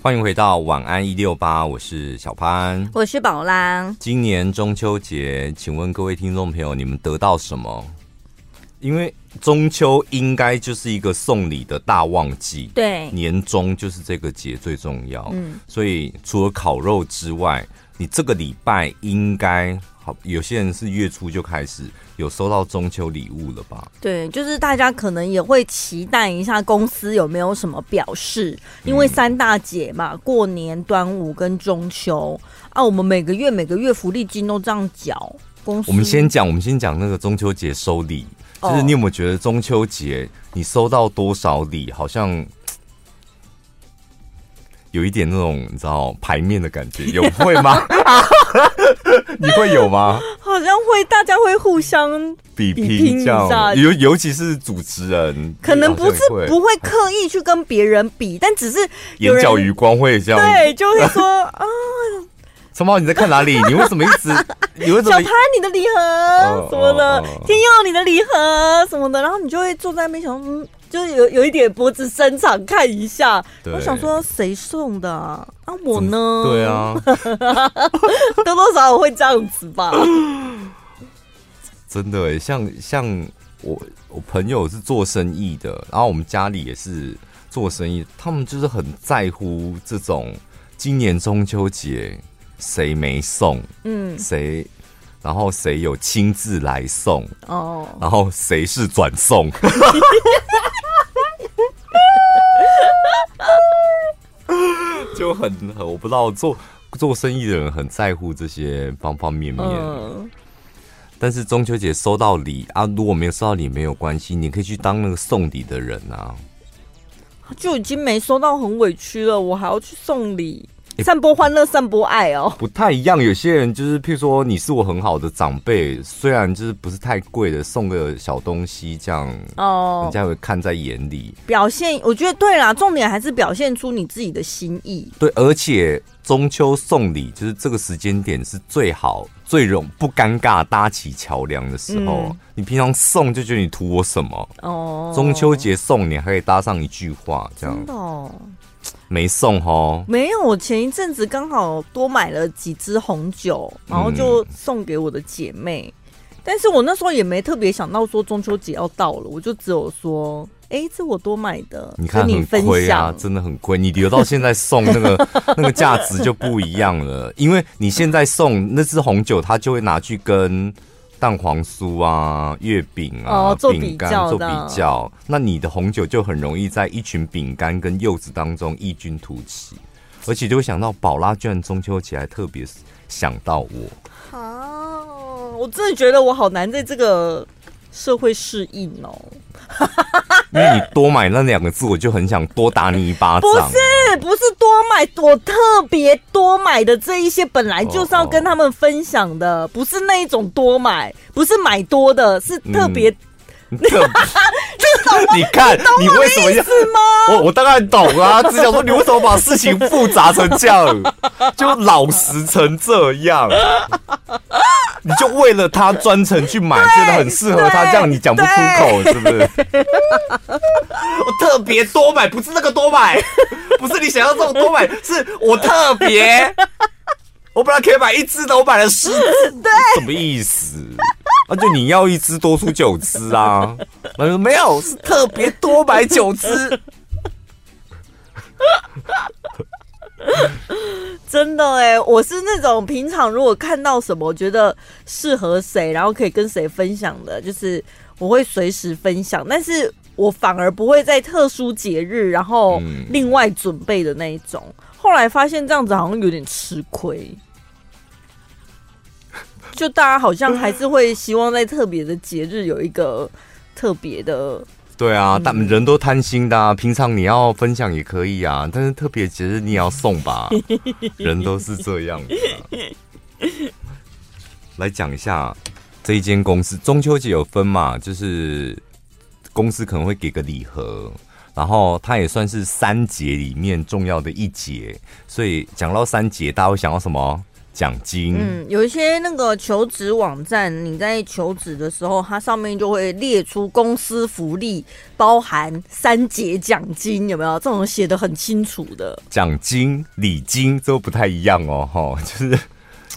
欢迎回到晚安一六八，我是小潘，我是宝拉。今年中秋节，请问各位听众朋友，你们得到什么？因为中秋应该就是一个送礼的大旺季，对，年终就是这个节最重要。嗯，所以除了烤肉之外，你这个礼拜应该。有些人是月初就开始有收到中秋礼物了吧？对，就是大家可能也会期待一下公司有没有什么表示，因为三大节嘛，过年、端午跟中秋啊，我们每个月每个月福利金都这样缴。公司，我们先讲，我们先讲那个中秋节收礼，就是你有没有觉得中秋节你收到多少礼，好像？有一点那种你知道牌面的感觉，有会吗？你会有吗？好像会，大家会互相比拼一下，尤尤其是主持人，可能不是不会刻意去跟别人比，但只是眼角余光会这样，对，就会说 啊，陈宝你在看哪里？你为什么一直？你为什么？小潘你的礼盒什么的，天佑你的礼盒什么的，然后你就会坐在那边想，嗯。就是有有一点脖子伸长看一下，我想说谁送的啊？啊我呢？对啊，多多少少会这样子吧。真的哎，像像我我朋友是做生意的，然后我们家里也是做生意，他们就是很在乎这种今年中秋节谁没送，嗯，谁，然后谁有亲自来送哦，然后谁是转送。就很很，我不知道做做生意的人很在乎这些方方面面。嗯、但是中秋节收到礼啊，如果没有收到礼没有关系，你可以去当那个送礼的人啊。就已经没收到，很委屈了，我还要去送礼。散播欢乐，散播爱哦，不太一样。有些人就是，譬如说，你是我很好的长辈，虽然就是不是太贵的，送个小东西这样，哦，人家会看在眼里。表现，我觉得对啦，重点还是表现出你自己的心意。对，而且中秋送礼，就是这个时间点是最好、最容不尴尬搭起桥梁的时候。嗯、你平常送就觉得你图我什么？哦，中秋节送你还可以搭上一句话，这样。真的哦。没送哦，没有。我前一阵子刚好多买了几支红酒，然后就送给我的姐妹。嗯、但是我那时候也没特别想到说中秋节要到了，我就只有说，哎、欸，这我多买的，你看很亏啊，真的很亏。你留到 现在送那个那个价值就不一样了，因为你现在送那支红酒，他就会拿去跟。蛋黄酥啊，月饼啊，饼干、哦、做比较，那你的红酒就很容易在一群饼干跟柚子当中异军突起，而且就会想到宝拉居然中秋节还特别想到我啊！我真的觉得我好难在这个社会适应哦。因为你多买那两个字，我就很想多打你一巴掌。不是，不是多买，我特别多买的这一些，本来就是要跟他们分享的，不是那一种多买，不是买多的，是特别。你看，你为什么要？我我当然懂啊，只想说你为什么把事情复杂成这样，就老实成这样。你就为了他专程去买，觉得很适合他，这样你讲不出口，是不是？我特别多买，不是那个多买，不是你想要这种多买，是我特别。我本来可以买一只的，我买了十支，对，什么意思？那、啊、就你要一只多出九只啊？我 说没有，是特别多买九只。真的哎，我是那种平常如果看到什么我觉得适合谁，然后可以跟谁分享的，就是我会随时分享。但是我反而不会在特殊节日，然后另外准备的那一种。后来发现这样子好像有点吃亏，就大家好像还是会希望在特别的节日有一个特别的。对啊，但人都贪心的啊。平常你要分享也可以啊，但是特别节日你也要送吧。人都是这样的啊。来讲一下这一间公司，中秋节有分嘛？就是公司可能会给个礼盒，然后它也算是三节里面重要的一节。所以讲到三节，大家会想到什么？奖金。嗯，有一些那个求职网站，你在求职的时候，它上面就会列出公司福利，包含三节奖金，有没有？这种写的很清楚的。奖金、礼金都不太一样哦，哈，就是。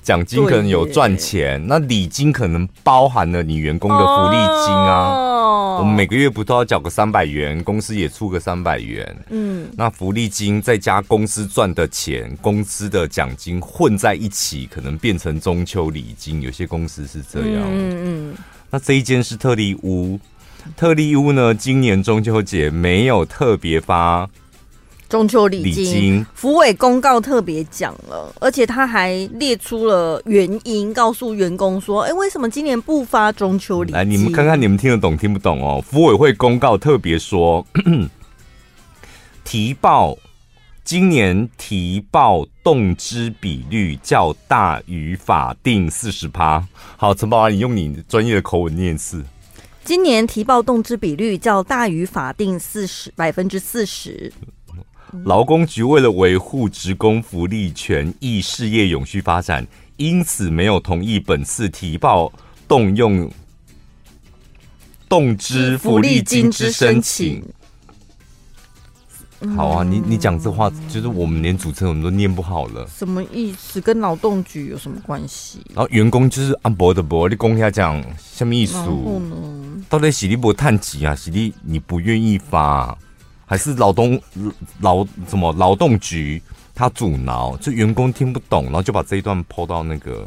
奖金可能有赚钱，那礼金可能包含了你员工的福利金啊。Oh. 我们每个月不都要缴个三百元，公司也出个三百元。嗯，那福利金再加公司赚的钱，公司的奖金混在一起，可能变成中秋礼金。有些公司是这样。嗯嗯。那这一间是特例屋，特例屋呢，今年中秋节没有特别发。中秋礼金，福委公告特别讲了，而且他还列出了原因，告诉员工说：“哎、欸，为什么今年不发中秋礼金？”来，你们看看，你们听得懂听不懂哦？福委会公告特别说，提报今年提报动支比率较大于法定四十趴。好，陈宝安，你用你专业的口吻念一次：今年提报动支比率较大于法定四十百分之四十。劳工局为了维护职工福利权益、事业永续发展，因此没有同意本次提报动用动支福利金之申请。好啊，你你讲这话，就是我们连主持人我们都念不好了。什么意思？跟劳动局有什么关系？然后员工就是按博的博，你公下讲什么意思？到底是你不探级啊？是你你不愿意发？还是劳动劳什么劳动局他阻挠，就员工听不懂，然后就把这一段 po 到那个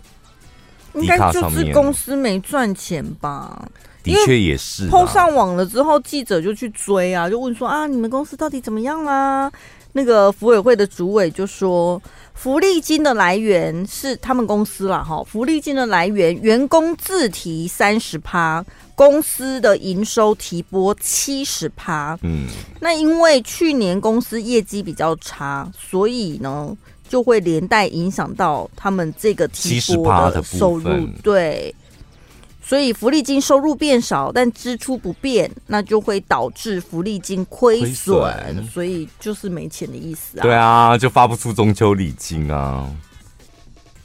应该就是公司没赚钱吧？的确也是 po 上网了之后，记者就去追啊，就问说啊，你们公司到底怎么样啦？那个福委会的主委就说。福利金的来源是他们公司啦，哈，福利金的来源，员工自提三十趴，公司的营收提拨七十趴。嗯，那因为去年公司业绩比较差，所以呢，就会连带影响到他们这个提拨的收入，对。所以福利金收入变少，但支出不变，那就会导致福利金亏损，所以就是没钱的意思啊。对啊，就发不出中秋礼金啊。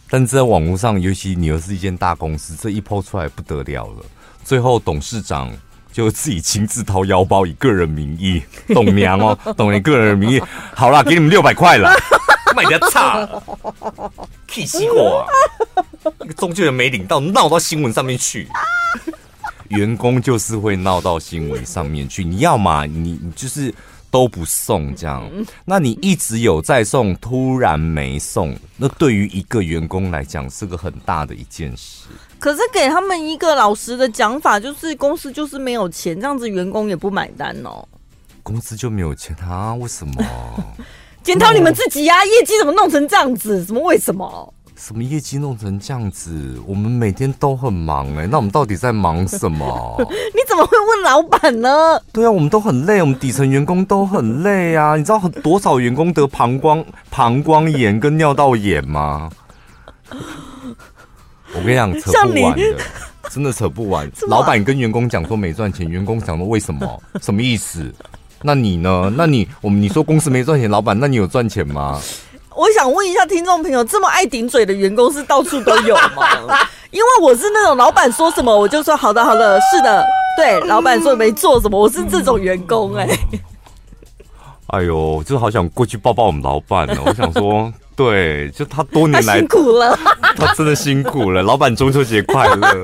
但在网络上，尤其你又是一间大公司，这一抛出来不得了了。最后董事长就自己亲自掏腰包，以个人名义，董娘哦，董娘个人名义，好啦，给你们六百块了。卖的差，气死我！那个中介人没领到，闹到新闻上面去。员工就是会闹到新闻上面去。你要嘛，你你就是都不送这样。那你一直有在送，突然没送，那对于一个员工来讲是个很大的一件事。可是给他们一个老实的讲法，就是公司就是没有钱，这样子员工也不买单哦。公司就没有钱啊？为什么？检讨你们自己呀、啊，业绩怎么弄成这样子？什么为什么？什么业绩弄成这样子？我们每天都很忙哎、欸，那我们到底在忙什么？你怎么会问老板呢？对啊，我们都很累，我们底层员工都很累啊。你知道很多少员工得膀胱 膀胱炎跟尿道炎吗？我跟你讲，扯不完的，真的扯不完。老板跟员工讲说没赚钱，员工讲说为什么？什么意思？那你呢？那你我们你说公司没赚钱，老板，那你有赚钱吗？我想问一下听众朋友，这么爱顶嘴的员工是到处都有吗？因为我是那种老板说什么我就说好的好的，是的，对，老板说没做什么，我是这种员工哎、欸。哎呦，就是好想过去抱抱我们老板呢。我想说，对，就他多年来辛苦了，他真的辛苦了。老板中秋节快乐。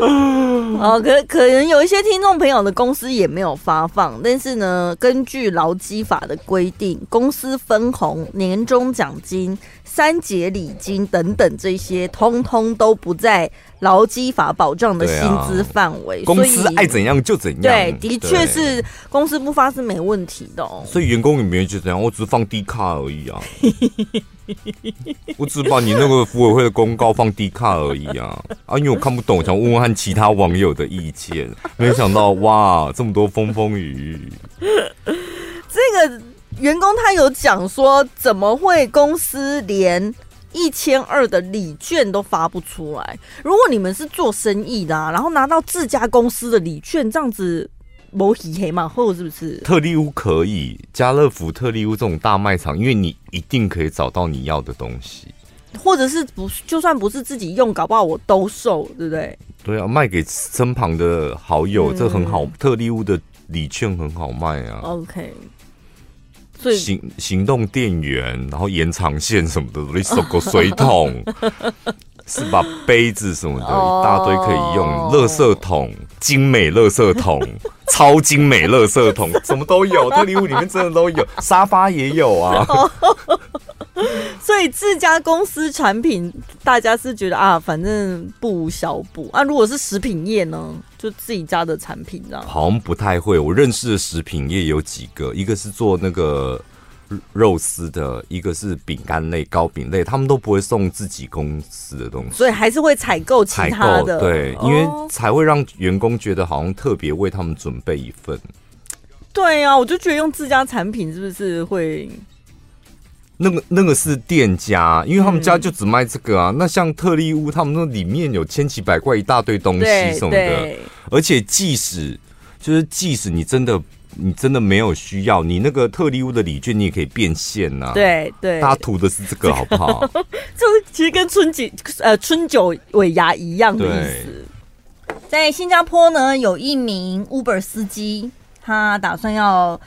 哦，可可能有一些听众朋友的公司也没有发放，但是呢，根据劳基法的规定，公司分红、年终奖金、三节礼金等等这些，通通都不在劳基法保障的薪资范围。公司爱怎样就怎样。对，的确是公司不发是没问题的哦。所以员工也没有就怎样，我只是放低卡而已啊。我只把你那个服委会的公告放低卡而已啊啊！因为我看不懂，想问问看其他网友的意见。没想到哇，这么多风风雨雨。这个员工他有讲说，怎么会公司连一千二的礼券都发不出来？如果你们是做生意的啊，然后拿到自家公司的礼券，这样子某喜黑嘛，或者是不是？特利屋可以，家乐福、特利屋这种大卖场，因为你一定可以找到你要的东西。或者是不，就算不是自己用，搞不好我兜售，对不对？对啊，卖给身旁的好友，嗯、这很好。特利屋的礼券很好卖啊。OK。行行动电源，然后延长线什么的，你手个水桶，是把杯子什么的，一大堆可以用。垃圾桶，精美垃圾桶，超精美垃圾桶，什么都有。这礼物里面真的都有，沙发也有啊。所以自家公司产品，大家是觉得啊，反正不无小补啊。如果是食品业呢，就自己家的产品这样。好像不太会。我认识的食品业有几个，一个是做那个肉丝的，一个是饼干类、糕饼类，他们都不会送自己公司的东西，所以还是会采购其他的。对，因为才会让员工觉得好像特别为他们准备一份。对呀、啊，我就觉得用自家产品是不是会？那个那个是店家，因为他们家就只卖这个啊。嗯、那像特利屋，他们那里面有千奇百怪一大堆东西什么的，而且即使就是即使你真的你真的没有需要，你那个特利屋的礼券你也可以变现呐、啊。对对，大家图的是这个好不好？就 是其实跟春节呃春酒尾牙一样的意思。在新加坡呢，有一名 Uber 司机，他打算要。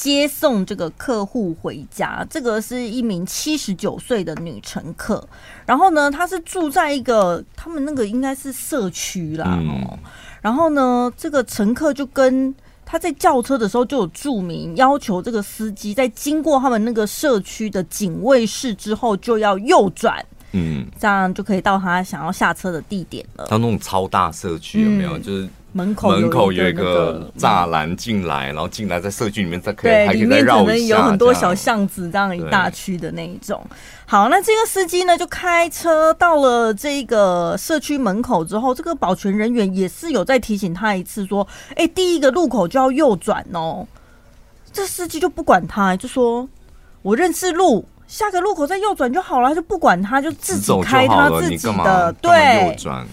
接送这个客户回家，这个是一名七十九岁的女乘客。然后呢，她是住在一个他们那个应该是社区啦。哦，然后呢，这个乘客就跟他在叫车的时候就有注明要求，这个司机在经过他们那个社区的警卫室之后就要右转，嗯，这样就可以到他想要下车的地点了。他那种超大社区有没有？就是。门口门口有一个栅栏进来，然后进来在社区里面再可以对，还可以里面可能有很多小巷巷子，这样一大区的那一种。好，那这个司机呢就开车到了这个社区门口之后，这个保全人员也是有再提醒他一次，说：“哎，第一个路口就要右转哦。”这司机就不管他，就说：“我认识路，下个路口再右转就好了。”就不管他，就自己开他自己的对右转。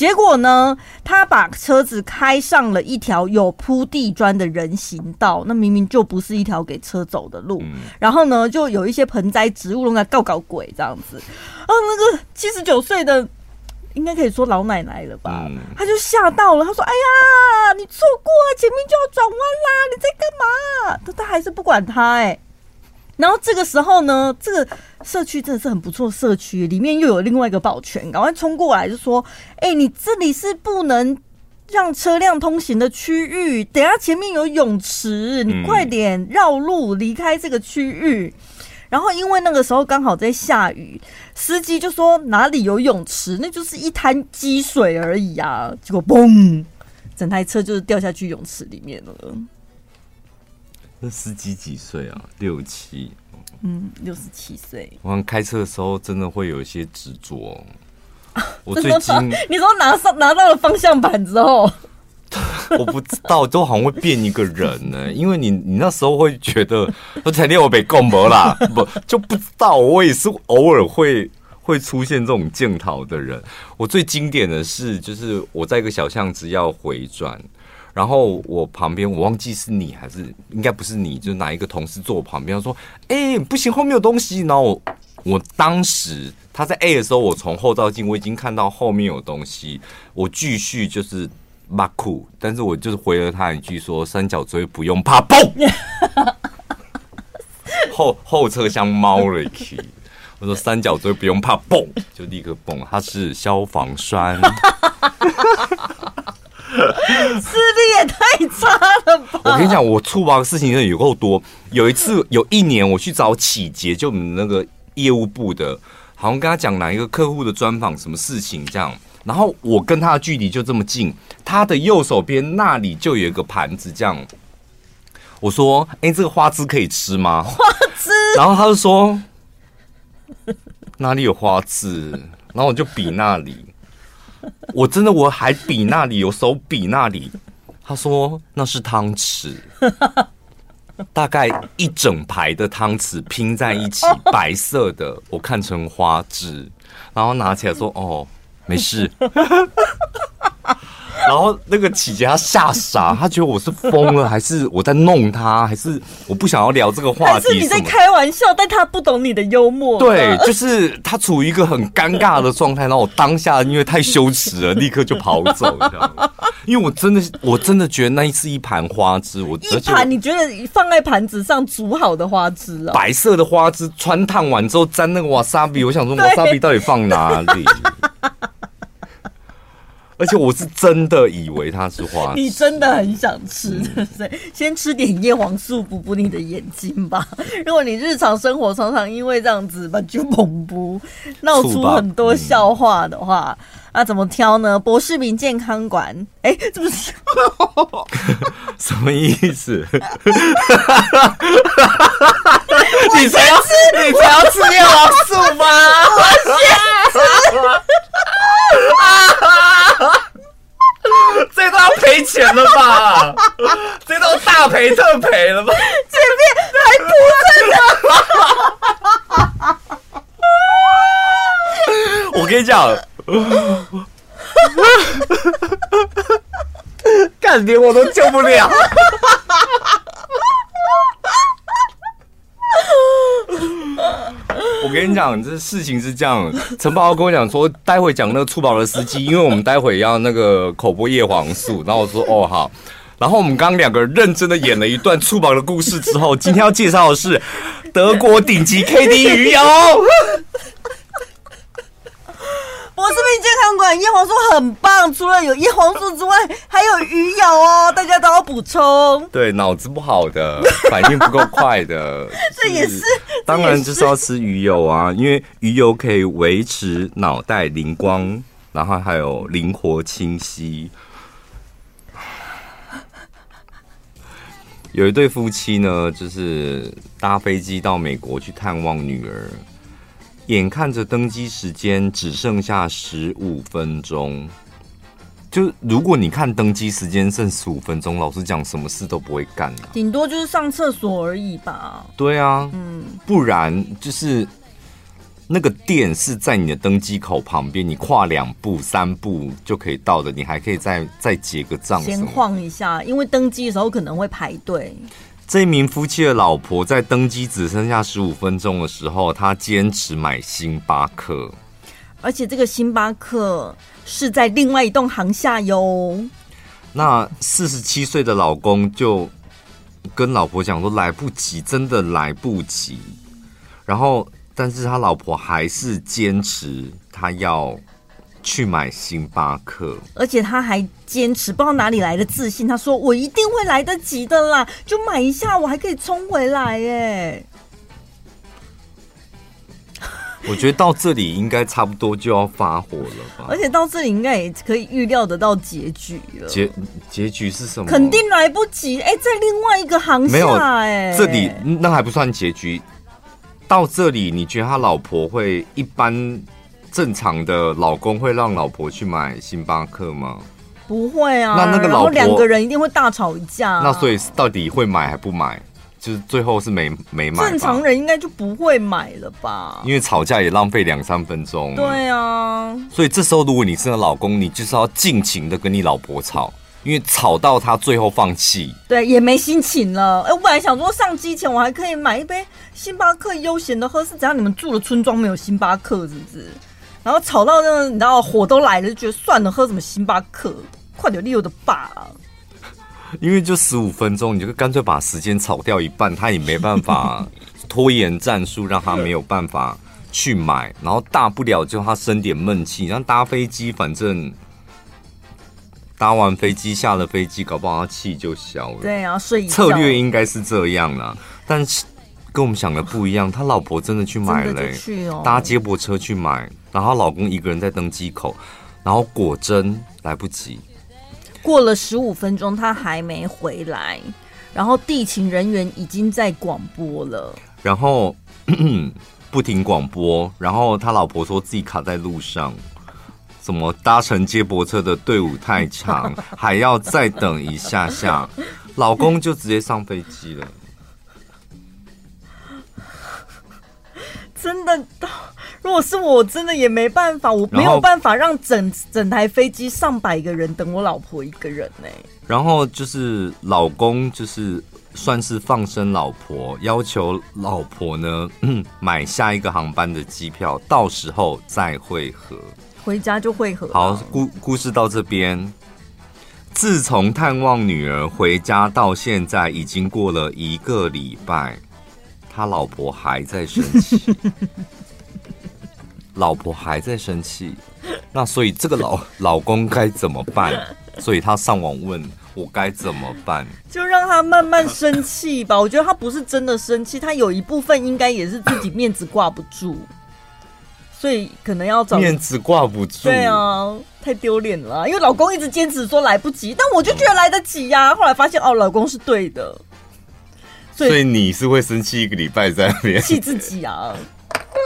结果呢，他把车子开上了一条有铺地砖的人行道，那明明就不是一条给车走的路。嗯、然后呢，就有一些盆栽植物，弄来搞搞鬼这样子。啊，那个七十九岁的，应该可以说老奶奶了吧？嗯、他就吓到了，他说：“哎呀，你错过了，前面就要转弯啦，你在干嘛？”他他还是不管他哎、欸。然后这个时候呢，这个社区真的是很不错，社区里面又有另外一个保全，赶快冲过来就说：“哎、欸，你这里是不能让车辆通行的区域，等下前面有泳池，你快点绕路离开这个区域。嗯”然后因为那个时候刚好在下雨，司机就说：“哪里有泳池？那就是一滩积水而已啊！”结果嘣，整台车就是掉下去泳池里面了。那 司机几岁啊？六七，嗯，六十七岁。我开车的时候真的会有一些执着。我最近你说拿上拿到了方向盘之后，我不知道，都好像会变一个人呢。因为你你那时候会觉得我才练我被拱没啦，不就不知道。我也是偶尔会会出现这种检讨的人。我最经典的是，就是我在一个小巷子要回转。然后我旁边，我忘记是你还是应该不是你，就哪一个同事坐我旁边，他说：“哎，不行，后面有东西。”然后我，我当时他在 A 的时候，我从后照镜我已经看到后面有东西，我继续就是骂酷，但是我就是回了他一句说：“三角锥不用怕，蹦！” 后后车厢猫了一去，我说：“三角锥不用怕，蹦！”就立刻蹦，它是消防栓。视力也太 我跟你讲，我触发的事情真的有够多。有一次，有一年我去找启杰，就我们那个业务部的，好像跟他讲哪一个客户的专访，什么事情这样。然后我跟他的距离就这么近，他的右手边那里就有一个盘子，这样。我说：“哎、这个花枝可以吃吗？”花枝。然后他就说：“哪里有花枝？”然后我就比那里。我真的我还比那里有手比那里，他说那是汤匙，大概一整排的汤匙拼在一起，白色的，我看成花枝，然后拿起来说哦，没事。然后那个琪姐她吓傻，她觉得我是疯了，还是我在弄她，还是我不想要聊这个话题？还是你在开玩笑？但她不懂你的幽默。对，就是她处于一个很尴尬的状态，然后我当下因为太羞耻了，立刻就跑走，这样。因为我真的，我真的觉得那是一盘花枝，我一盘你觉得放在盘子上煮好的花枝啊？白色的花枝穿烫完之后沾那个瓦萨比，我想说瓦萨比到底放哪里？而且我是真的以为它是花，你真的很想吃，对不对？先吃点叶黄素补补你的眼睛吧。如果你日常生活常常因为这样子把就猛不闹出很多笑话的话，那怎么挑呢？博士民健康馆，哎，这不是 什么意思？你才要吃，你才要吃叶黄素吗？我先吃。这都要赔钱了吧？这都大赔特赔了吧？前面还不真的。我跟你讲，干连我都救不了。我跟你讲，这事情是这样。陈宝跟我讲说，待会讲那个醋宝的司机，因为我们待会要那个口播叶黄素。然后我说哦好。然后我们刚两个人认真的演了一段醋宝的故事之后，今天要介绍的是德国顶级 K D 鱼油。博士民健康馆叶黄素很棒，除了有叶黄素之外，还有鱼油哦，大家都要补充。对，脑子不好的，反应不够快的，这也是，当然就是要吃鱼油啊，因为鱼油可以维持脑袋灵光，然后还有灵活清晰。有一对夫妻呢，就是搭飞机到美国去探望女儿。眼看着登机时间只剩下十五分钟，就如果你看登机时间剩十五分钟，老实讲，什么事都不会干了，顶多就是上厕所而已吧。对啊，嗯，不然就是那个店是在你的登机口旁边，你跨两步三步就可以到的，你还可以再再结个账，先晃一下，因为登机的时候可能会排队。这名夫妻的老婆在登机只剩下十五分钟的时候，他坚持买星巴克，而且这个星巴克是在另外一栋航厦哟。那四十七岁的老公就跟老婆讲说：“来不及，真的来不及。”然后，但是他老婆还是坚持他要。去买星巴克，而且他还坚持，不知道哪里来的自信。他说：“我一定会来得及的啦，就买一下，我还可以冲回来。”耶。我觉得到这里应该差不多就要发火了吧？而且到这里应该也可以预料得到结局了。结结局是什么？肯定来不及。哎，在另外一个航厦，哎，这里那还不算结局。到这里，你觉得他老婆会一般？正常的老公会让老婆去买星巴克吗？不会啊。那那个老婆两个人一定会大吵一架啊。那所以到底会买还不买？就是最后是没没买。正常人应该就不会买了吧？因为吵架也浪费两三分钟。对啊。所以这时候如果你是个老公，你就是要尽情的跟你老婆吵，因为吵到他最后放弃。对，也没心情了。哎，我本来想说上机前我还可以买一杯星巴克悠闲的喝，是只要？你们住的村庄没有星巴克是不是？然后吵到那个，你知道火都来了，就觉得算了，喝什么星巴克，快点溜的吧。因为就十五分钟，你就干脆把时间炒掉一半，他也没办法 拖延战术，让他没有办法去买。然后大不了就他生点闷气，然后搭飞机，反正搭完飞机下了飞机，搞不好他气就消了。对啊，睡一觉。策略应该是这样啦，但是跟我们想的不一样，他老婆真的去买了，搭接驳车去买。然后老公一个人在登机口，然后果真来不及。过了十五分钟，他还没回来，然后地勤人员已经在广播了，然后 不停广播，然后他老婆说自己卡在路上，怎么搭乘接驳车的队伍太长，还要再等一下下，老公就直接上飞机了。真的，如果是我，真的也没办法，我没有办法让整整台飞机上百个人等我老婆一个人呢、欸。然后就是老公，就是算是放生老婆，要求老婆呢，嗯，买下一个航班的机票，到时候再会合。回家就会合。好，故故事到这边。自从探望女儿回家到现在，已经过了一个礼拜，他老婆还在生气，老婆还在生气，那所以这个老 老公该怎么办？所以他上网问我该怎么办？就让他慢慢生气吧。我觉得他不是真的生气，他有一部分应该也是自己面子挂不住。所以可能要找面子挂不住，对啊，太丢脸了。因为老公一直坚持说来不及，但我就觉得来得及呀、啊。后来发现哦，老公是对的，所以，你是会生气一个礼拜在那边气自己啊，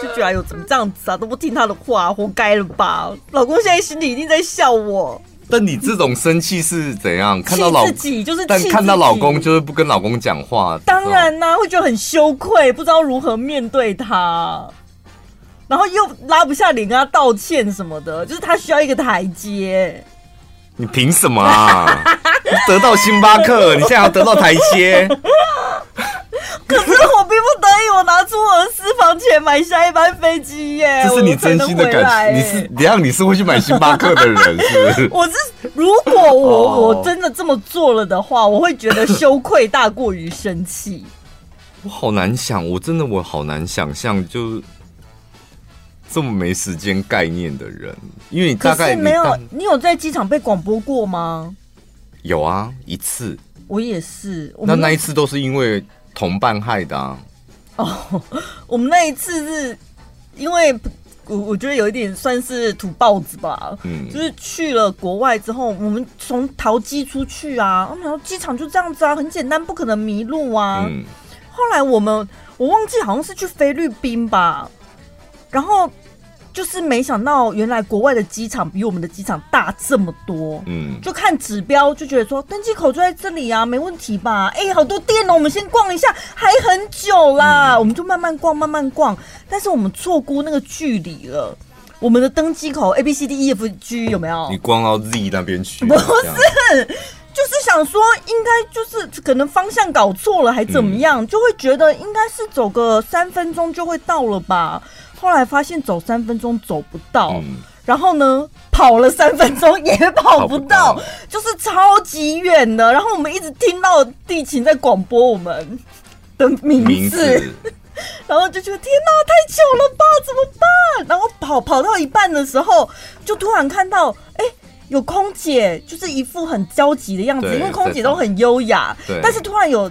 就觉得哎呦怎么这样子啊，都不听他的话，活该了吧？老公现在心里一定在笑我。但你这种生气是怎样？看到老自己就是，但看到老公就是不跟老公讲话。当然啦、啊，会觉得很羞愧，不知道如何面对他。然后又拉不下脸跟他道歉什么的，就是他需要一个台阶。你凭什么啊？得到星巴克，你现在要得到台阶？可是我逼不得已，我拿出我的私房钱买下一班飞机耶。这是你真心的感情。你是怎样？你是会去买星巴克的人，是不是？我是，如果我我真的这么做了的话，我会觉得羞愧大过于生气。我好难想，我真的我好难想象，就。这么没时间概念的人，因为你大概没有，你有在机场被广播过吗？有啊，一次。我也是。那那一次都是因为同伴害的啊。哦，我们那一次是因为我我觉得有一点算是土包子吧。嗯。就是去了国外之后，我们从桃机出去啊，然后机场就这样子啊，很简单，不可能迷路啊。嗯。后来我们我忘记好像是去菲律宾吧，然后。就是没想到，原来国外的机场比我们的机场大这么多。嗯，就看指标就觉得说登机口就在这里啊，没问题吧？哎、欸，好多店哦，我们先逛一下，还很久啦。嗯、我们就慢慢逛，慢慢逛。但是我们错估那个距离了。我们的登机口 A B C D E F G 有没有？你逛到 Z 那边去？不是，就是想说应该就是可能方向搞错了，还怎么样？嗯、就会觉得应该是走个三分钟就会到了吧。后来发现走三分钟走不到，嗯、然后呢，跑了三分钟也跑不到，不就是超级远的。然后我们一直听到地勤在广播我们的名字，然后就觉得天哪，太久了吧，怎么办？然后跑跑到一半的时候，就突然看到，哎，有空姐，就是一副很焦急的样子，因为空姐都很优雅，但是突然有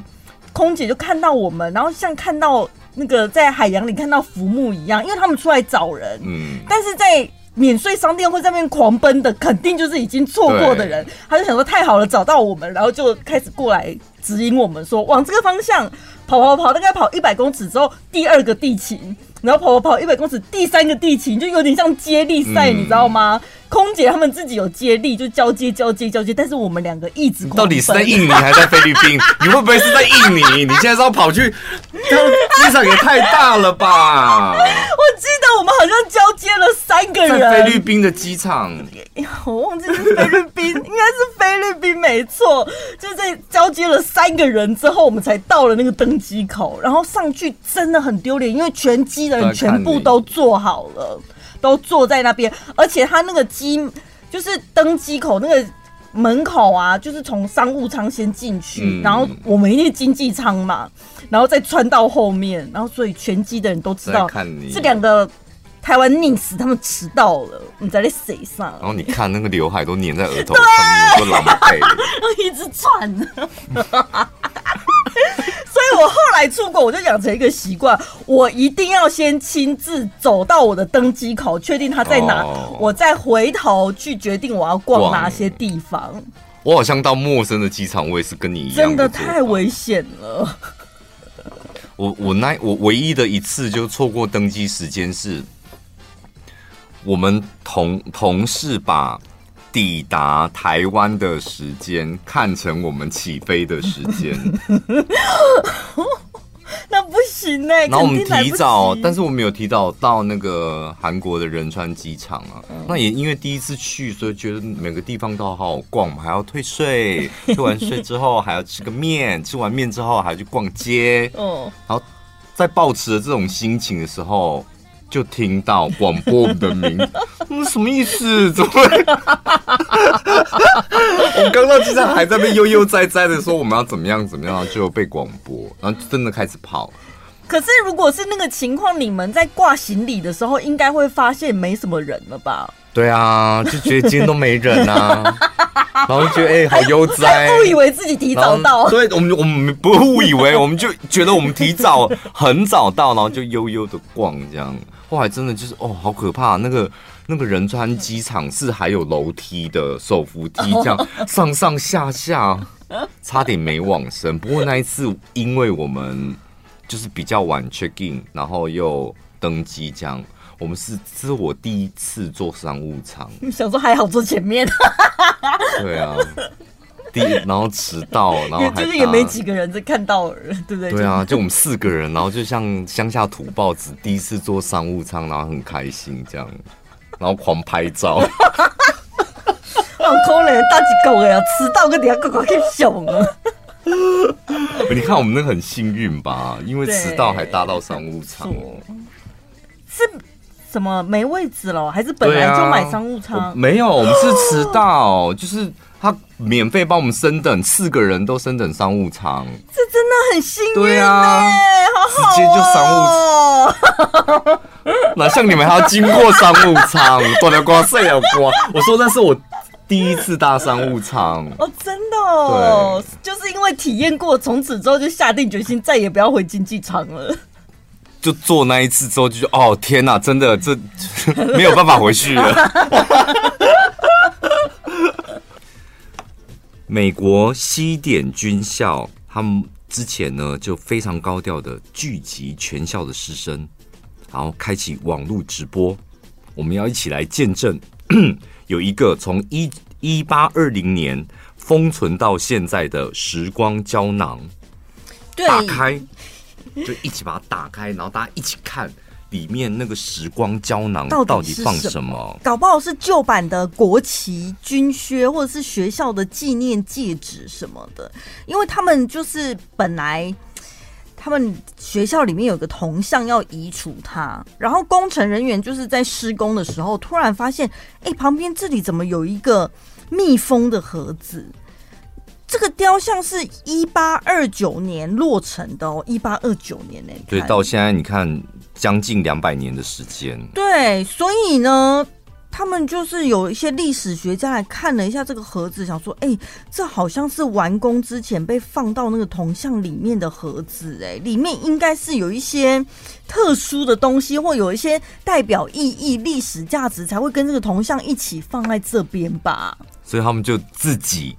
空姐就看到我们，然后像看到。那个在海洋里看到浮木一样，因为他们出来找人，嗯，但是在免税商店会在那边狂奔的，肯定就是已经错过的人。他就想说太好了，找到我们，然后就开始过来指引我们说往这个方向跑跑跑，大概跑一百公尺之后，第二个地勤，然后跑跑跑一百公尺，第三个地勤，就有点像接力赛，嗯、你知道吗？空姐他们自己有接力，就交接交接交接，但是我们两个一直到底是在印尼还是在菲律宾？你会不会是在印尼？你现在是要跑去？机场也太大了吧！我记得我们好像交接了三个人。在菲律宾的机场，我忘记是菲律宾，应该是菲律宾没错。就在交接了三个人之后，我们才到了那个登机口，然后上去真的很丢脸，因为全机的人全部都坐好了。都坐在那边，而且他那个机就是登机口那个门口啊，就是从商务舱先进去，嗯、然后我们一定经济舱嘛，然后再穿到后面，然后所以全机的人都知道这两个台湾 NEEDS 他们迟到了，你在那谁上？然后你看那个刘海都粘在额头上面，都狼狈，一直喘。我后来出国，我就养成一个习惯，我一定要先亲自走到我的登机口，确定他在哪，哦、我再回头去决定我要逛哪些地方。我好像到陌生的机场，我也是跟你一样，真的太危险了。我我那我唯一的一次就错过登机时间是，我们同同事把。抵达台湾的时间看成我们起飞的时间，那不行行呢、欸。然后我们提早，但是我们有提早到那个韩国的仁川机场啊。嗯、那也因为第一次去，所以觉得每个地方都好好逛，我们还要退税，退完税之后还要吃个面，吃完面之后还要去逛街。哦，然后在抱持着这种心情的时候。就听到广播的名字，嗯，什么意思？怎么会？我刚到机场还在被悠悠哉哉的说我们要怎么样怎么样，就被广播，然后真的开始跑。可是如果是那个情况，你们在挂行李的时候，应该会发现没什么人了吧？对啊，就觉得今天都没人啊，然后就觉得哎、欸，好悠哉，误以为自己提早到。对，我们我们不误以为，我们就觉得我们提早很早到，然后就悠悠的逛这样。后来真的就是哦，好可怕！那个那个仁川机场是还有楼梯的手扶梯，这样 上上下下，差点没往生。不过那一次，因为我们就是比较晚 check in，然后又登机，这样我们是这是我第一次坐商务舱。想说还好坐前面，对啊。第，然后迟到，然后还就是也没几个人在看到，对不对？对啊，就我们四个人，然后就像乡下土包子，第一次坐商务舱，然后很开心这样，然后狂拍照。好 可怜，大几狗呀，迟到个点，个个更凶啊！你看我们那很幸运吧？因为迟到还搭到商务舱哦。是什么没位置了？还是本来就买商务舱？没有，我们是迟到，就是。他免费帮我们升等，四个人都升等商务舱，这真的很幸运。对啊，好好哦、直接就商务舱，哪像你们还要经过商务舱，多了瓜碎了瓜。我说那是我第一次搭商务舱哦，真的哦，就是因为体验过，从此之后就下定决心再也不要回经济舱了。就做那一次之后就，就哦天哪，真的这 没有办法回去了。美国西点军校，他们之前呢就非常高调的聚集全校的师生，然后开启网络直播。我们要一起来见证，有一个从一一八二零年封存到现在的时光胶囊，对打开，就一起把它打开，然后大家一起看。里面那个时光胶囊到底放什么？搞不好是旧版的国旗、军靴，或者是学校的纪念戒指什么的。因为他们就是本来他们学校里面有个铜像要移除它，然后工程人员就是在施工的时候突然发现，哎、欸，旁边这里怎么有一个密封的盒子？这个雕像是一八二九年落成的哦，一八二九年呢。对，到现在你看。将近两百年的时间，对，所以呢，他们就是有一些历史学家来看了一下这个盒子，想说，哎，这好像是完工之前被放到那个铜像里面的盒子，哎，里面应该是有一些特殊的东西，或有一些代表意义、历史价值，才会跟这个铜像一起放在这边吧。所以他们就自己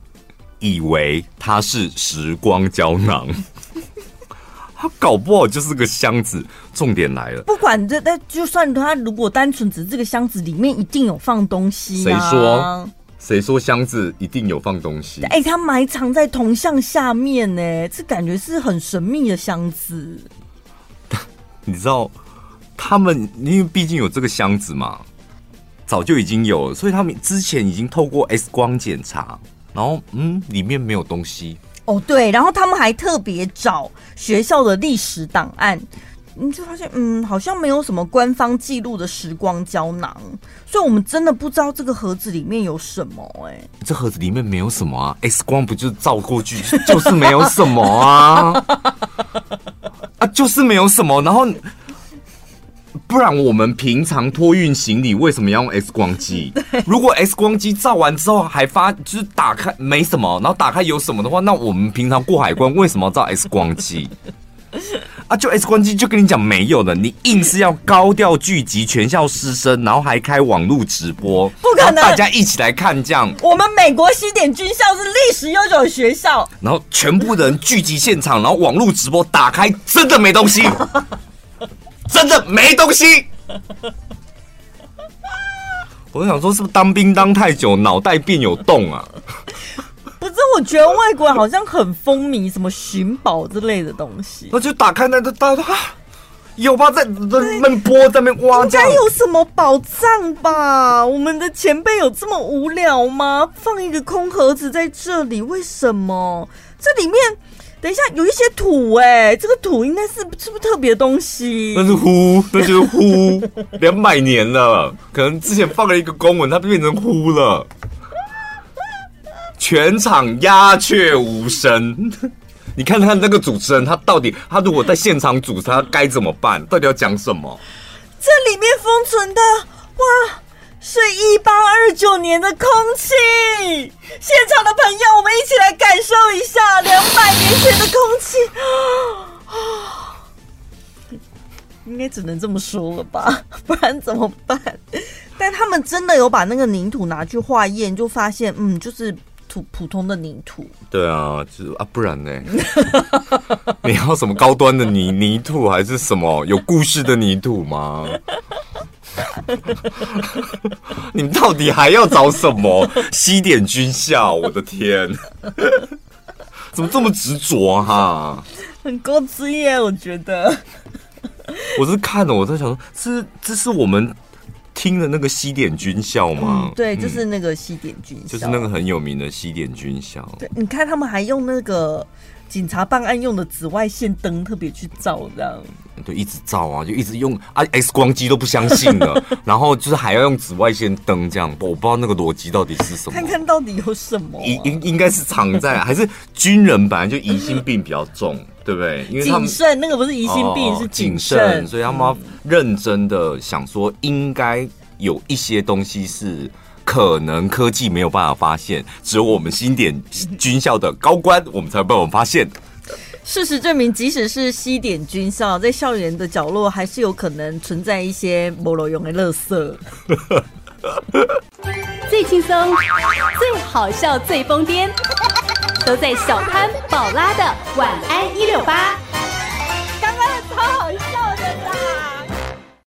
以为它是时光胶囊。它搞不好就是个箱子，重点来了。不管这，那就算它如果单纯只是这个箱子里面一定有放东西，谁说？谁说箱子一定有放东西？哎、欸，他埋藏在铜像下面呢，这感觉是很神秘的箱子。你知道他们，因为毕竟有这个箱子嘛，早就已经有了，所以他们之前已经透过 X 光检查，然后嗯，里面没有东西。哦，对，然后他们还特别找学校的历史档案，你就发现，嗯，好像没有什么官方记录的时光胶囊，所以我们真的不知道这个盒子里面有什么。哎，这盒子里面没有什么啊，X 光不就是照过去 就是没有什么啊，啊，就是没有什么，然后。不然我们平常托运行李为什么要用 X 光机？如果 X 光机照完之后还发就是打开没什么，然后打开有什么的话，那我们平常过海关为什么要照 X 光机？啊，就 X 光机就跟你讲没有的，你硬是要高调聚集全校师生，然后还开网络直播，不可能，大家一起来看这样。我们美国西点军校是历史悠久的学校，然后全部人聚集现场，然后网络直播打开，真的没东西。真的没东西，我想说，是不是当兵当太久，脑袋变有洞啊？不是，我觉得外国人好像很风靡什么寻宝之类的东西。那就打开那个大，啊，有吧，在那边播，在那边挖，应该有什么宝藏吧？我们的前辈有这么无聊吗？放一个空盒子在这里，为什么？这里面等一下有一些土哎、欸，这个土应该是是不是特别东西？那是呼，那就是呼，两百年了，可能之前放了一个公文，它变成呼了，全场鸦雀无声。你看看那个主持人，他到底他如果在现场主持，他该怎么办？到底要讲什么？这里面封存的哇，是一八二九年的空气。现场的朋友，我们一起来感受一下两百年前的空气。应该只能这么说了吧，不然怎么办？但他们真的有把那个泥土拿去化验，就发现，嗯，就是。土普通的泥土，对啊，就是啊，不然呢？你要什么高端的泥泥土，还是什么有故事的泥土吗？你们到底还要找什么西点军校？我的天，怎么这么执着哈？很高职业，我觉得。我是看了，我在想说，这这是我们。听的那个西点军校吗？嗯、对，就是那个西点军校，就是那个很有名的西点军校。对，你看他们还用那个警察办案用的紫外线灯特别去照，这样。对，一直照啊，就一直用啊，X 光机都不相信了，然后就是还要用紫外线灯这样，我不知道那个逻辑到底是什么。看看到底有什么、啊？应应应该是藏在，还是军人本来就疑心病比较重，对不对？因为他们谨慎，那个不是疑心病，哦、是谨慎，所以他们要认真的想说，应该有一些东西是可能科技没有办法发现，只有我们新点军校的高官，我们才会被我们发现。事实证明，即使是西点军校，在校园的角落，还是有可能存在一些没路用的垃圾。最轻松、最好笑、最疯癫，都在小潘宝拉的晚安一六八。